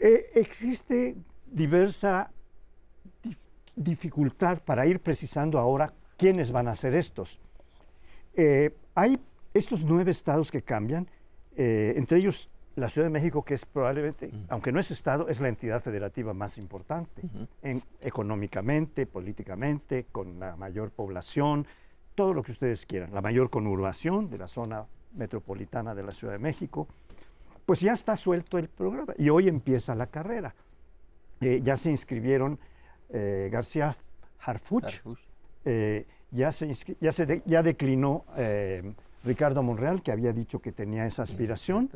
Eh, existe diversa dificultad para ir precisando ahora quiénes van a ser estos. Eh, hay estos nueve estados que cambian, eh, entre ellos la Ciudad de México, que es probablemente, aunque no es Estado, es la entidad federativa más importante, en, económicamente, políticamente, con la mayor población, todo lo que ustedes quieran, la mayor conurbación de la zona metropolitana de la Ciudad de México, pues ya está suelto el programa y hoy empieza la carrera. Eh, ya se inscribieron eh, García Harfuch, eh, ya, se ya, se ya declinó Ricardo Monreal, que había dicho que tenía esa aspiración.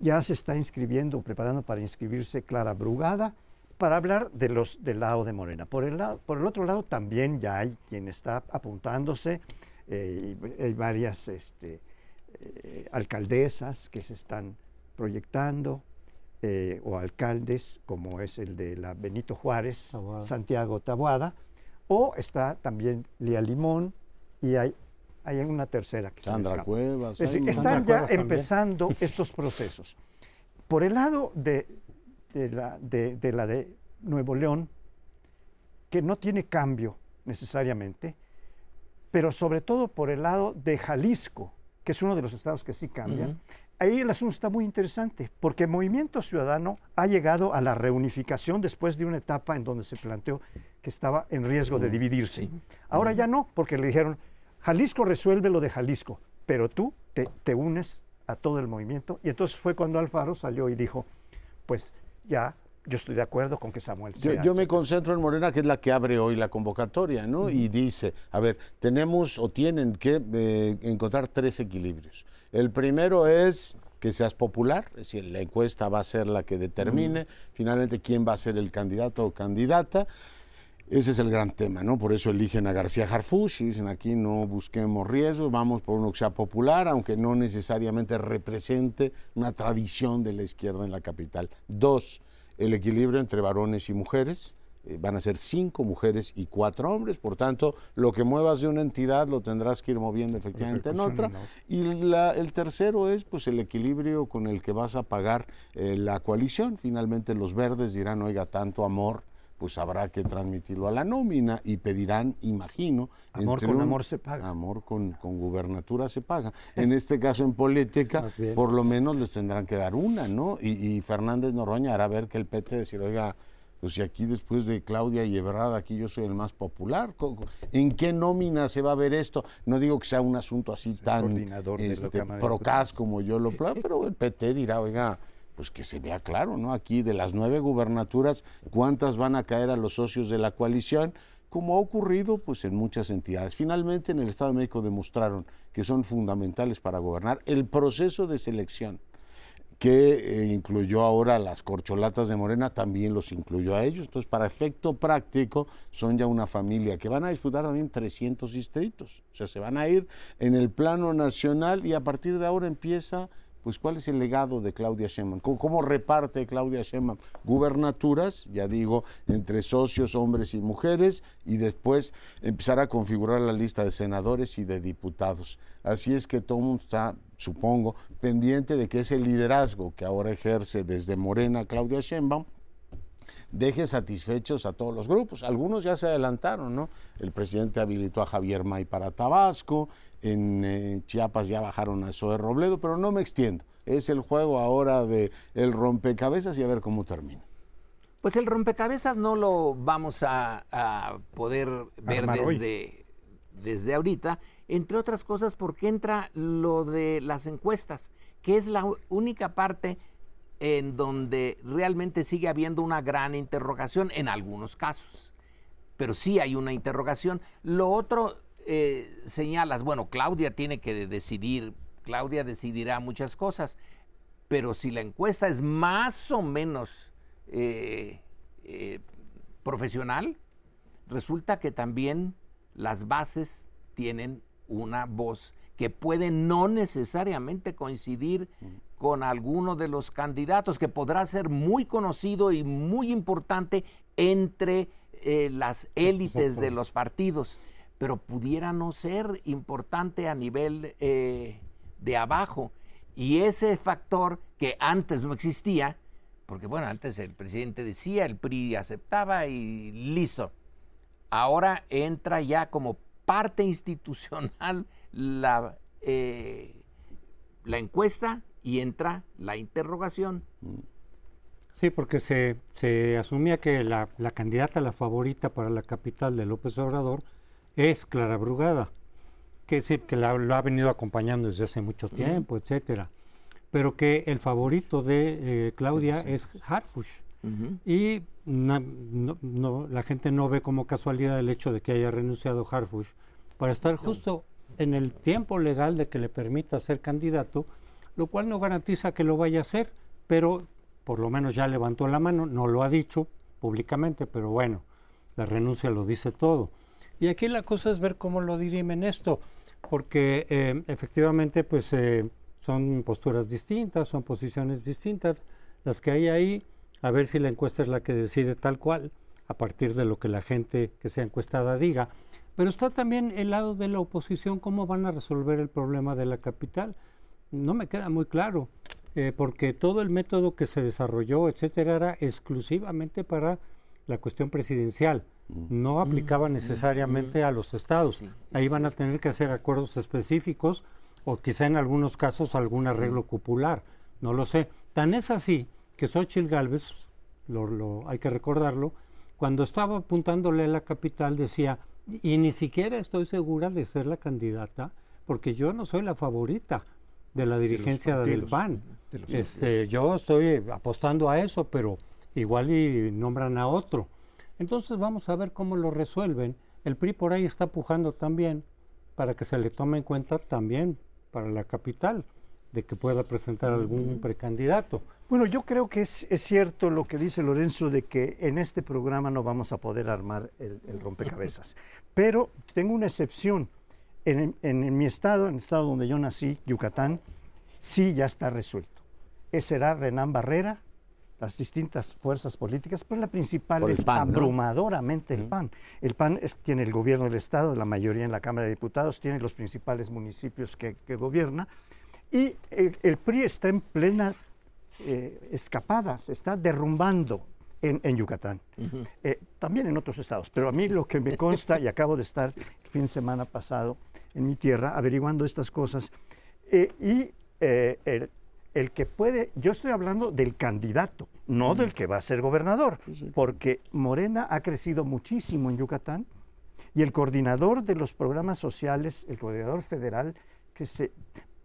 Ya se está inscribiendo, preparando para inscribirse Clara Brugada, para hablar de los del lado de Morena. Por el, lado, por el otro lado también ya hay quien está apuntándose, eh, hay varias este, eh, alcaldesas que se están proyectando, eh, o alcaldes, como es el de la Benito Juárez, Santiago Tabuada, o está también Lía Limón, y hay hay una tercera que Sandra Cuevas. están ya empezando estos procesos. Por el lado de, la, de, la de Nuevo León, que no tiene cambio necesariamente, pero sobre todo por el lado de Jalisco, que es uno de los estados que sí cambian, ahí el asunto está muy interesante, porque el Movimiento Ciudadano ha llegado a la reunificación después de una etapa en donde se planteó que estaba en riesgo de dividirse. Ahora ya no, porque le dijeron, Jalisco resuelve lo de Jalisco, pero tú te, unes a todo el movimiento. Y entonces fue cuando Alfaro salió y dijo, pues ya yo estoy de acuerdo con que Samuel sea. Yo, me concentro en Morena, que es la que abre hoy la convocatoria, ¿no? Y dice, a ver, tenemos o tienen que eh, encontrar tres equilibrios. El primero es que seas popular, es decir, la encuesta va a ser la que determine finalmente quién va a ser el candidato o candidata. Ese es el gran tema, ¿no? Por eso eligen a García Harfuch y dicen aquí no busquemos riesgos, vamos por uno que sea popular, aunque no necesariamente represente una tradición de la izquierda en la capital. Dos, el equilibrio entre varones y mujeres. Eh, van a ser cinco mujeres y cuatro hombres, por tanto, lo que muevas de una entidad lo tendrás que ir moviendo efectivamente en otra. Y el tercero es pues el equilibrio con el que vas a pagar eh, la coalición. Finalmente los verdes dirán, oiga, tanto amor pues habrá que transmitirlo a la nómina y pedirán, imagino. Amor con amor se paga. Amor con, con gubernatura se paga. En este caso, en política, por lo menos les tendrán que dar una, ¿no? Y, Fernández Noroña hará ver que el PT decir, oiga, pues si aquí después de Claudia y Ebrard, aquí yo soy el más popular. ¿En qué nómina se va a ver esto? No digo que sea un asunto así tan este, procas como yo lo pero el PT dirá, oiga, pues que se vea claro, ¿no? Aquí de las nueve gubernaturas, ¿cuántas van a caer a los socios de la coalición? Como ha ocurrido pues en muchas entidades. Finalmente en el Estado de México demostraron que son fundamentales para gobernar el proceso de selección que eh, incluyó ahora las corcholatas de Morena, también los incluyó a ellos. Entonces, para efecto práctico, son ya una familia que van a disputar también 300 distritos. O sea, se van a ir en el plano nacional y a partir de ahora empieza pues cuál es el legado de Claudia Sheinbaum, cómo, reparte Claudia Sheinbaum gubernaturas, ya digo, entre socios, hombres y mujeres, y después empezar a configurar la lista de senadores y de diputados. Así es que todo mundo está, supongo, pendiente de que ese liderazgo que ahora ejerce desde Morena Claudia Sheinbaum, deje satisfechos a todos los grupos. Algunos ya se adelantaron, ¿no? El presidente habilitó a Javier May para Tabasco, en eh, Chiapas ya bajaron a Zoe Robledo, pero no me extiendo. Es el juego ahora de el rompecabezas y a ver cómo termina. Pues el rompecabezas no lo vamos a, poder ver desde, desde ahorita, entre otras cosas porque entra lo de las encuestas, que es la única parte en donde realmente sigue habiendo una gran interrogación en algunos casos. Pero sí hay una interrogación. Lo otro eh, señalas, bueno, Claudia tiene que decidir, Claudia decidirá muchas cosas, pero si la encuesta es más o menos eh, eh, profesional, resulta que también las bases tienen una voz que puede no necesariamente coincidir con alguno de los candidatos, que podrá ser muy conocido y muy importante entre eh, las élites de los partidos, pero pudiera no ser importante a nivel eh, de abajo. Y ese factor que antes no existía, porque bueno, antes el presidente decía, el PRI aceptaba y listo. Ahora entra ya como parte institucional la, eh, la encuesta y entra la interrogación. Sí, porque se, se asumía que la, la, candidata, la favorita para la capital de López Obrador es Clara Brugada, que que la, lo ha venido acompañando desde hace mucho tiempo, etcétera. Pero que el favorito de eh, Claudia es Harfush. Y no, la gente no ve como casualidad el hecho de que haya renunciado Harfush para estar justo en el tiempo legal de que le permita ser candidato lo cual no garantiza que lo vaya a hacer, pero por lo menos ya levantó la mano, no lo ha dicho públicamente, pero bueno, la renuncia lo dice todo. Y aquí la cosa es ver cómo lo dirimen esto, porque eh, efectivamente pues eh, son posturas distintas, son posiciones distintas las que hay ahí, a ver si la encuesta es la que decide tal cual, a partir de lo que la gente que sea encuestada diga. Pero está también el lado de la oposición, cómo van a resolver el problema de la capital no me queda muy claro, eh, porque todo el método que se desarrolló, etcétera, era exclusivamente para la cuestión presidencial. Mm. No aplicaba mm. necesariamente mm. a los estados. Ahí van a tener que hacer acuerdos específicos o quizá en algunos casos algún arreglo cupular. No lo sé. Tan es así que Xochitl Galvez, lo, hay que recordarlo, cuando estaba apuntándole a la capital decía, y ni siquiera estoy segura de ser la candidata, porque yo no soy la favorita de la dirigencia del PAN. este, yo estoy apostando a eso, pero igual y nombran a otro. Entonces vamos a ver cómo lo resuelven. El PRI por ahí está pujando también para que se le tome en cuenta también para la capital, de que pueda presentar algún precandidato. Bueno, yo creo que es, cierto lo que dice Lorenzo de que en este programa no vamos a poder armar el, el rompecabezas. Pero tengo una excepción en, mi estado, en el estado donde yo nací, Yucatán, sí ya está resuelto. Ese será Renán Barrera, las distintas fuerzas políticas, pero la principal es abrumadoramente el PAN. El PAN tiene el gobierno del Estado, la mayoría en la Cámara de Diputados, tiene los principales municipios que, gobierna, y el, PRI está en plena eh, escapada, se está derrumbando en, Yucatán, eh, también en otros estados, pero a mí lo que me consta, y acabo de estar el fin de semana pasado en mi tierra averiguando estas cosas. Eh, y eh, el, que puede, yo estoy hablando del candidato, no del que va a ser gobernador, porque Morena ha crecido muchísimo en Yucatán y el coordinador de los programas sociales, el coordinador federal, que se,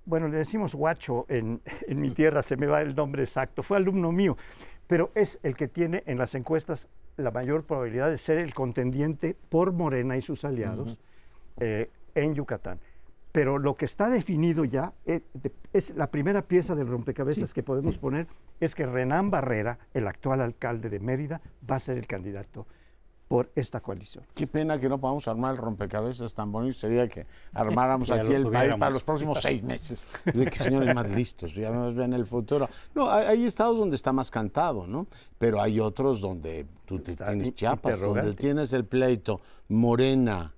bueno, le decimos guacho en, en mi tierra, se me va el nombre exacto, fue alumno mío, pero es el que tiene en las encuestas la mayor probabilidad de ser el contendiente por Morena y sus aliados en Yucatán. Pero lo que está definido ya eh, es, la primera pieza del rompecabezas que podemos poner es que Renán Barrera, el actual alcalde de Mérida, va a ser el candidato por esta coalición. Qué pena que no podamos armar el rompecabezas tan bonito. Sería que armáramos aquí el país para los próximos seis meses. De que señores más listos, ya nos ven el futuro. No, hay, estados donde está más cantado, ¿no? Pero hay otros donde tú tienes Chiapas, donde tienes el pleito Morena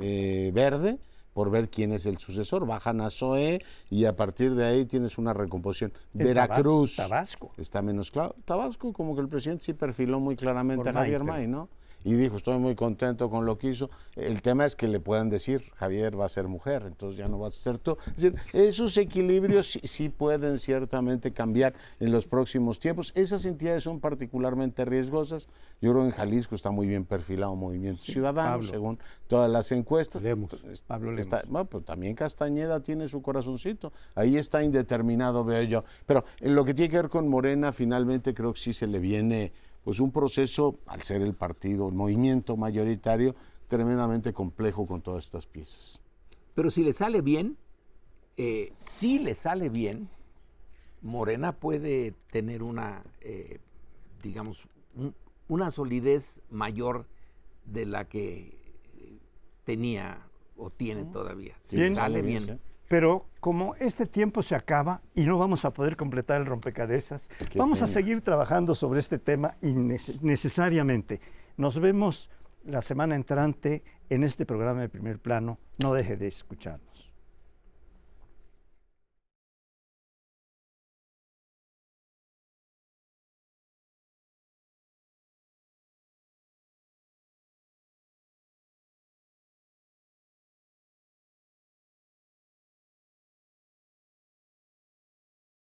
eh, Verde por ver quién es el sucesor. Bajan a Zoe y a partir de ahí tienes una recomposición. Veracruz. Tabasco. Está menos claro. Tabasco, como que el presidente sí perfiló muy claramente a Javier May, ¿no? Y dijo, estoy muy contento con lo que hizo. El tema es que le puedan decir, Javier va a ser mujer, entonces ya no vas a ser tú. Es decir, esos equilibrios sí, pueden ciertamente cambiar en los próximos tiempos. Esas entidades son particularmente riesgosas. Yo creo que en Jalisco está muy bien perfilado Movimiento Ciudadano, según todas las encuestas. Pablo bueno, pues también Castañeda tiene su corazoncito. Ahí está indeterminado, veo yo. Pero en lo que tiene que ver con Morena, finalmente creo que sí se le viene pues un proceso, al ser el partido, el movimiento mayoritario, tremendamente complejo con todas estas piezas. Pero si le sale bien, eh, si le sale bien, Morena puede tener una, eh, digamos, una solidez mayor de la que tenía o tiene todavía. Si le sale bien. Pero como este tiempo se acaba y no vamos a poder completar el rompecabezas, vamos a seguir trabajando sobre este tema innecesariamente. Nos vemos la semana entrante en este programa de primer plano. No deje de escucharnos.